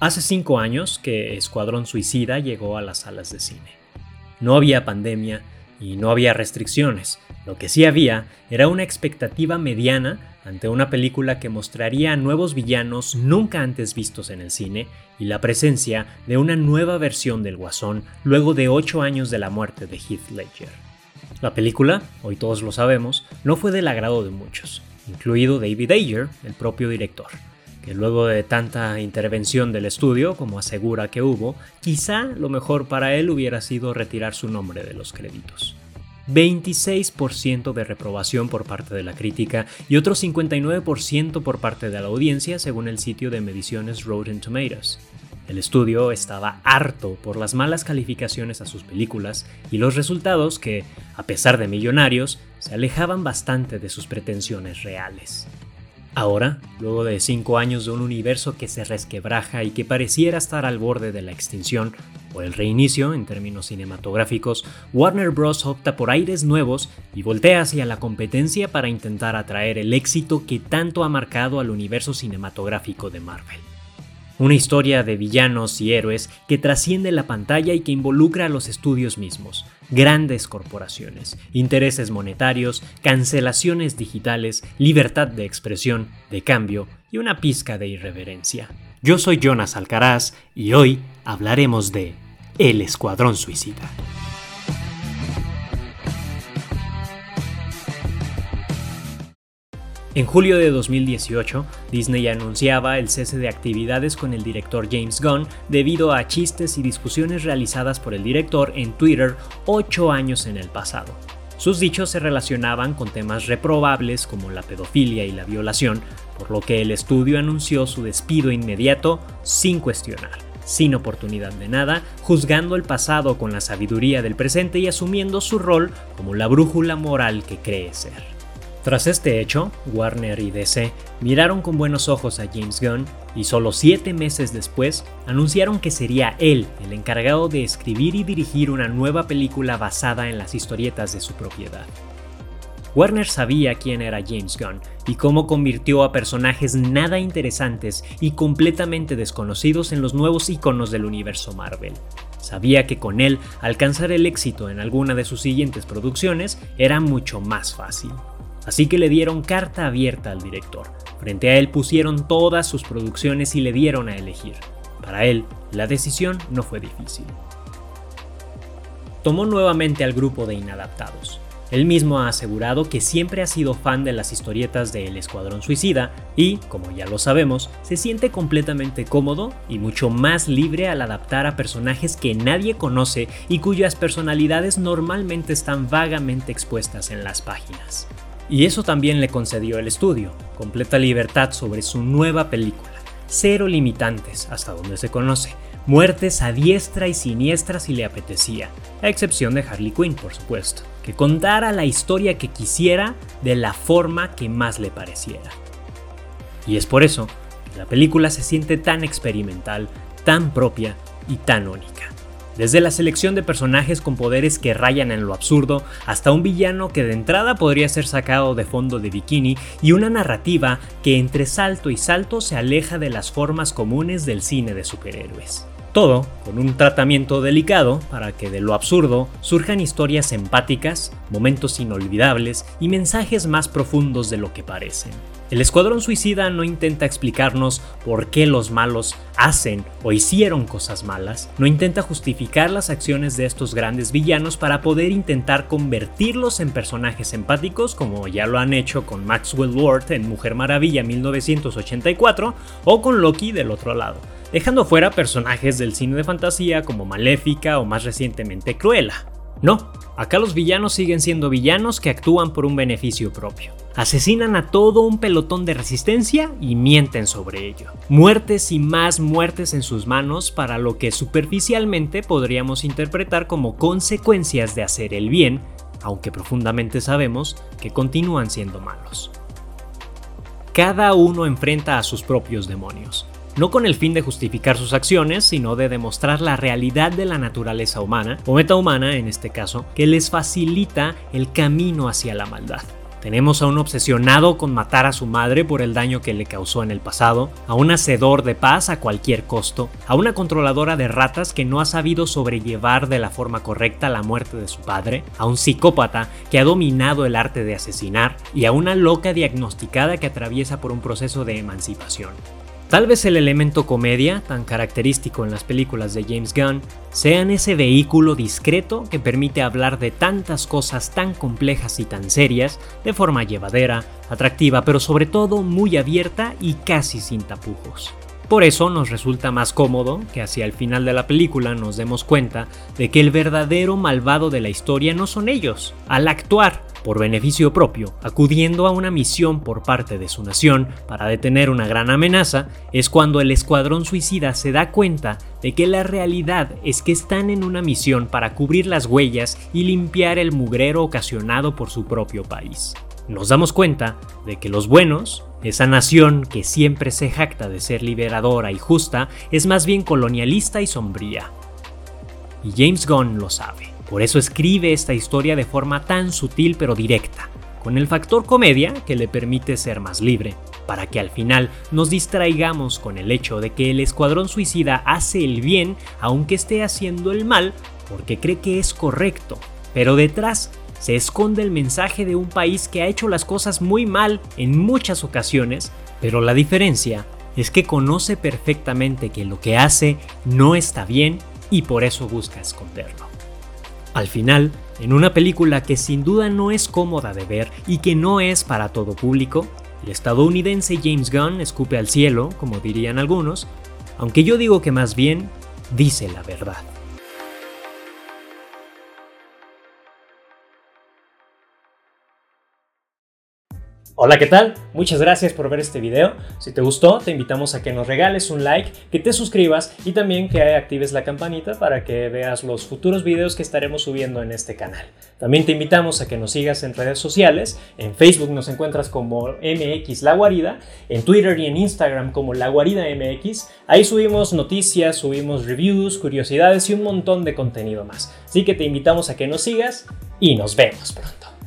Hace cinco años que Escuadrón Suicida llegó a las salas de cine. No había pandemia y no había restricciones. Lo que sí había era una expectativa mediana ante una película que mostraría nuevos villanos nunca antes vistos en el cine y la presencia de una nueva versión del Guasón luego de ocho años de la muerte de Heath Ledger. La película, hoy todos lo sabemos, no fue del agrado de muchos, incluido David Ayer, el propio director que luego de tanta intervención del estudio, como asegura que hubo, quizá lo mejor para él hubiera sido retirar su nombre de los créditos. 26% de reprobación por parte de la crítica y otro 59% por parte de la audiencia según el sitio de mediciones Rotten Tomatoes. El estudio estaba harto por las malas calificaciones a sus películas y los resultados que, a pesar de millonarios, se alejaban bastante de sus pretensiones reales. Ahora, luego de cinco años de un universo que se resquebraja y que pareciera estar al borde de la extinción, o el reinicio en términos cinematográficos, Warner Bros. opta por aires nuevos y voltea hacia la competencia para intentar atraer el éxito que tanto ha marcado al universo cinematográfico de Marvel. Una historia de villanos y héroes que trasciende la pantalla y que involucra a los estudios mismos, grandes corporaciones, intereses monetarios, cancelaciones digitales, libertad de expresión, de cambio y una pizca de irreverencia. Yo soy Jonas Alcaraz y hoy hablaremos de El Escuadrón Suicida. En julio de 2018, Disney anunciaba el cese de actividades con el director James Gunn debido a chistes y discusiones realizadas por el director en Twitter ocho años en el pasado. Sus dichos se relacionaban con temas reprobables como la pedofilia y la violación, por lo que el estudio anunció su despido inmediato sin cuestionar, sin oportunidad de nada, juzgando el pasado con la sabiduría del presente y asumiendo su rol como la brújula moral que cree ser. Tras este hecho, Warner y DC miraron con buenos ojos a James Gunn y solo siete meses después anunciaron que sería él el encargado de escribir y dirigir una nueva película basada en las historietas de su propiedad. Warner sabía quién era James Gunn y cómo convirtió a personajes nada interesantes y completamente desconocidos en los nuevos iconos del universo Marvel. Sabía que con él alcanzar el éxito en alguna de sus siguientes producciones era mucho más fácil así que le dieron carta abierta al director. Frente a él pusieron todas sus producciones y le dieron a elegir. Para él, la decisión no fue difícil. Tomó nuevamente al grupo de inadaptados. Él mismo ha asegurado que siempre ha sido fan de las historietas de El Escuadrón Suicida y, como ya lo sabemos, se siente completamente cómodo y mucho más libre al adaptar a personajes que nadie conoce y cuyas personalidades normalmente están vagamente expuestas en las páginas. Y eso también le concedió el estudio, completa libertad sobre su nueva película, cero limitantes hasta donde se conoce, muertes a diestra y siniestra si le apetecía, a excepción de Harley Quinn, por supuesto, que contara la historia que quisiera de la forma que más le pareciera. Y es por eso que la película se siente tan experimental, tan propia y tan única. Desde la selección de personajes con poderes que rayan en lo absurdo, hasta un villano que de entrada podría ser sacado de fondo de bikini y una narrativa que entre salto y salto se aleja de las formas comunes del cine de superhéroes. Todo con un tratamiento delicado para que de lo absurdo surjan historias empáticas, momentos inolvidables y mensajes más profundos de lo que parecen. El Escuadrón Suicida no intenta explicarnos por qué los malos hacen o hicieron cosas malas, no intenta justificar las acciones de estos grandes villanos para poder intentar convertirlos en personajes empáticos como ya lo han hecho con Maxwell Lord en Mujer Maravilla 1984 o con Loki del otro lado, dejando fuera personajes del cine de fantasía como Maléfica o más recientemente Cruella. No, acá los villanos siguen siendo villanos que actúan por un beneficio propio. Asesinan a todo un pelotón de resistencia y mienten sobre ello. Muertes y más muertes en sus manos para lo que superficialmente podríamos interpretar como consecuencias de hacer el bien, aunque profundamente sabemos que continúan siendo malos. Cada uno enfrenta a sus propios demonios, no con el fin de justificar sus acciones, sino de demostrar la realidad de la naturaleza humana, o metahumana en este caso, que les facilita el camino hacia la maldad. Tenemos a un obsesionado con matar a su madre por el daño que le causó en el pasado, a un hacedor de paz a cualquier costo, a una controladora de ratas que no ha sabido sobrellevar de la forma correcta la muerte de su padre, a un psicópata que ha dominado el arte de asesinar y a una loca diagnosticada que atraviesa por un proceso de emancipación. Tal vez el elemento comedia, tan característico en las películas de James Gunn, sean ese vehículo discreto que permite hablar de tantas cosas tan complejas y tan serias de forma llevadera, atractiva, pero sobre todo muy abierta y casi sin tapujos. Por eso nos resulta más cómodo que hacia el final de la película nos demos cuenta de que el verdadero malvado de la historia no son ellos. Al actuar por beneficio propio, acudiendo a una misión por parte de su nación para detener una gran amenaza, es cuando el escuadrón suicida se da cuenta de que la realidad es que están en una misión para cubrir las huellas y limpiar el mugrero ocasionado por su propio país. Nos damos cuenta de que los buenos, esa nación que siempre se jacta de ser liberadora y justa, es más bien colonialista y sombría. Y James Gunn lo sabe. Por eso escribe esta historia de forma tan sutil pero directa, con el factor comedia que le permite ser más libre, para que al final nos distraigamos con el hecho de que el escuadrón suicida hace el bien aunque esté haciendo el mal porque cree que es correcto, pero detrás se esconde el mensaje de un país que ha hecho las cosas muy mal en muchas ocasiones, pero la diferencia es que conoce perfectamente que lo que hace no está bien y por eso busca esconderlo. Al final, en una película que sin duda no es cómoda de ver y que no es para todo público, el estadounidense James Gunn escupe al cielo, como dirían algunos, aunque yo digo que más bien dice la verdad. Hola, ¿qué tal? Muchas gracias por ver este video. Si te gustó, te invitamos a que nos regales un like, que te suscribas y también que actives la campanita para que veas los futuros videos que estaremos subiendo en este canal. También te invitamos a que nos sigas en redes sociales. En Facebook nos encuentras como MX La Guarida, en Twitter y en Instagram como La Guarida MX. Ahí subimos noticias, subimos reviews, curiosidades y un montón de contenido más. Así que te invitamos a que nos sigas y nos vemos pronto.